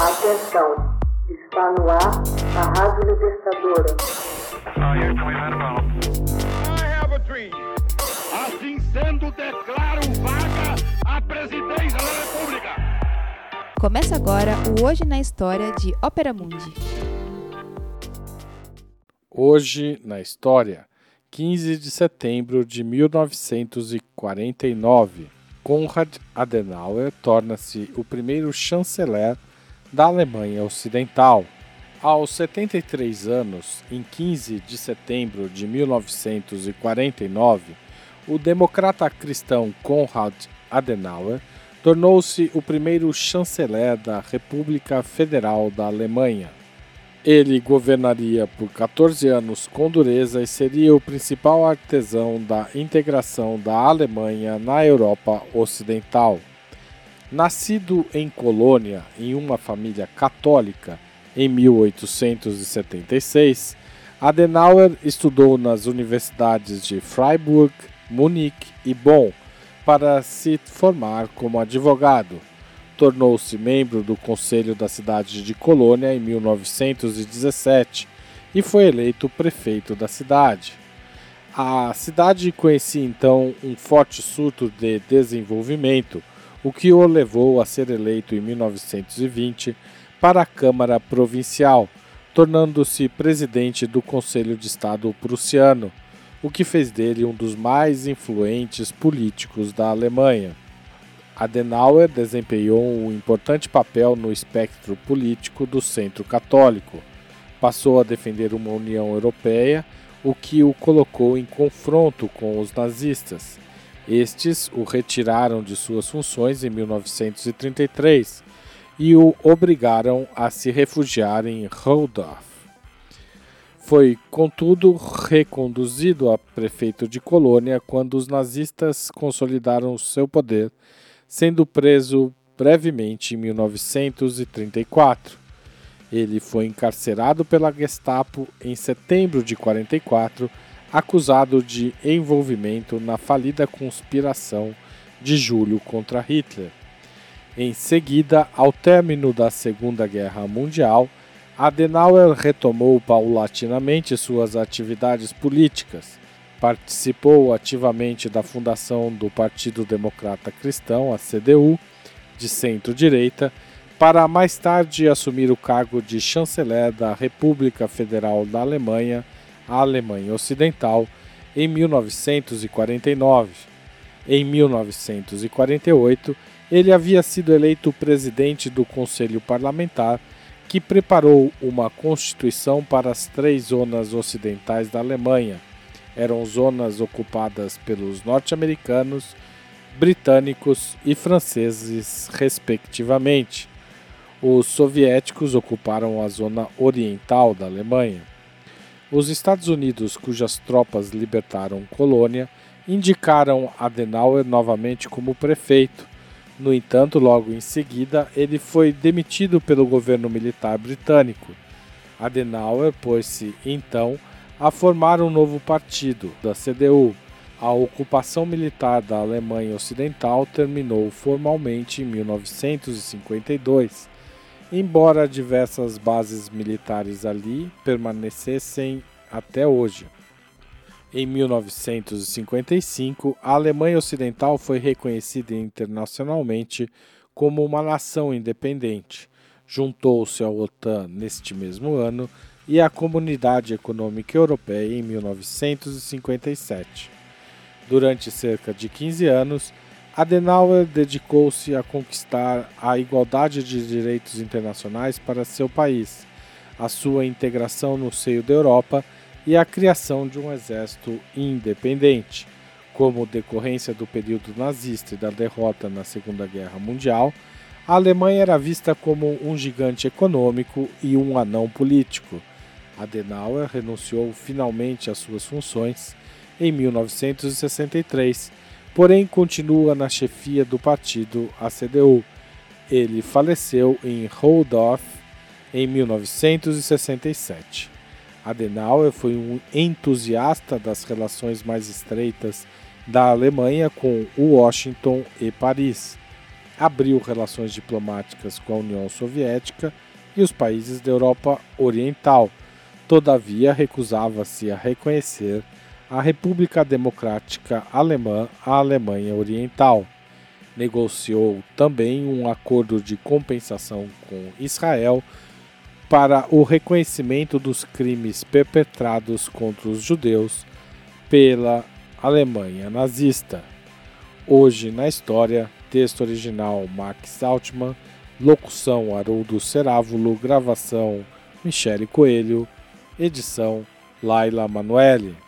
Atenção, está no ar a Rádio Libertadora. Assim sendo, declaro vaga a presidência da República. Começa agora o Hoje na História de Ópera Mundi. Hoje na História, 15 de setembro de 1949, Konrad Adenauer torna-se o primeiro chanceler da Alemanha Ocidental. Aos 73 anos, em 15 de setembro de 1949, o democrata cristão Konrad Adenauer tornou-se o primeiro chanceler da República Federal da Alemanha. Ele governaria por 14 anos com dureza e seria o principal artesão da integração da Alemanha na Europa Ocidental. Nascido em Colônia, em uma família católica, em 1876, Adenauer estudou nas universidades de Freiburg, Munique e Bonn para se formar como advogado. Tornou-se membro do Conselho da cidade de Colônia em 1917 e foi eleito prefeito da cidade. A cidade conhecia então um forte surto de desenvolvimento o que o levou a ser eleito em 1920 para a Câmara Provincial, tornando-se presidente do Conselho de Estado prussiano, o que fez dele um dos mais influentes políticos da Alemanha. Adenauer desempenhou um importante papel no espectro político do centro católico. Passou a defender uma União Europeia, o que o colocou em confronto com os nazistas estes o retiraram de suas funções em 1933 e o obrigaram a se refugiar em Rodorf. Foi, contudo, reconduzido a prefeito de colônia quando os nazistas consolidaram seu poder, sendo preso brevemente em 1934. Ele foi encarcerado pela Gestapo em setembro de 44 acusado de envolvimento na falida conspiração de julho contra Hitler. Em seguida, ao término da Segunda Guerra Mundial, Adenauer retomou paulatinamente suas atividades políticas. Participou ativamente da fundação do Partido Democrata Cristão, a CDU, de centro-direita, para mais tarde assumir o cargo de chanceler da República Federal da Alemanha Alemanha Ocidental em 1949. Em 1948, ele havia sido eleito presidente do Conselho Parlamentar, que preparou uma constituição para as três zonas ocidentais da Alemanha. Eram zonas ocupadas pelos norte-americanos, britânicos e franceses, respectivamente. Os soviéticos ocuparam a zona oriental da Alemanha. Os Estados Unidos, cujas tropas libertaram Colônia, indicaram Adenauer novamente como prefeito. No entanto, logo em seguida, ele foi demitido pelo governo militar britânico. Adenauer pôs-se, então, a formar um novo partido, da CDU. A ocupação militar da Alemanha Ocidental terminou formalmente em 1952 embora diversas bases militares ali permanecessem até hoje. Em 1955, a Alemanha Ocidental foi reconhecida internacionalmente como uma nação independente. Juntou-se à OTAN neste mesmo ano e à Comunidade Econômica Europeia em 1957. Durante cerca de 15 anos, Adenauer dedicou-se a conquistar a igualdade de direitos internacionais para seu país, a sua integração no seio da Europa e a criação de um exército independente. Como decorrência do período nazista e da derrota na Segunda Guerra Mundial, a Alemanha era vista como um gigante econômico e um anão político. Adenauer renunciou finalmente às suas funções em 1963 porém continua na chefia do partido, a CDU. Ele faleceu em Rodorf em 1967. Adenauer foi um entusiasta das relações mais estreitas da Alemanha com Washington e Paris. abriu relações diplomáticas com a União Soviética e os países da Europa Oriental. Todavia, recusava-se a reconhecer a República Democrática Alemã, a Alemanha Oriental. Negociou também um acordo de compensação com Israel para o reconhecimento dos crimes perpetrados contra os judeus pela Alemanha nazista. Hoje na história, texto original Max Altman, locução Haroldo Cerávulo, gravação Michele Coelho, edição Laila Manoeli.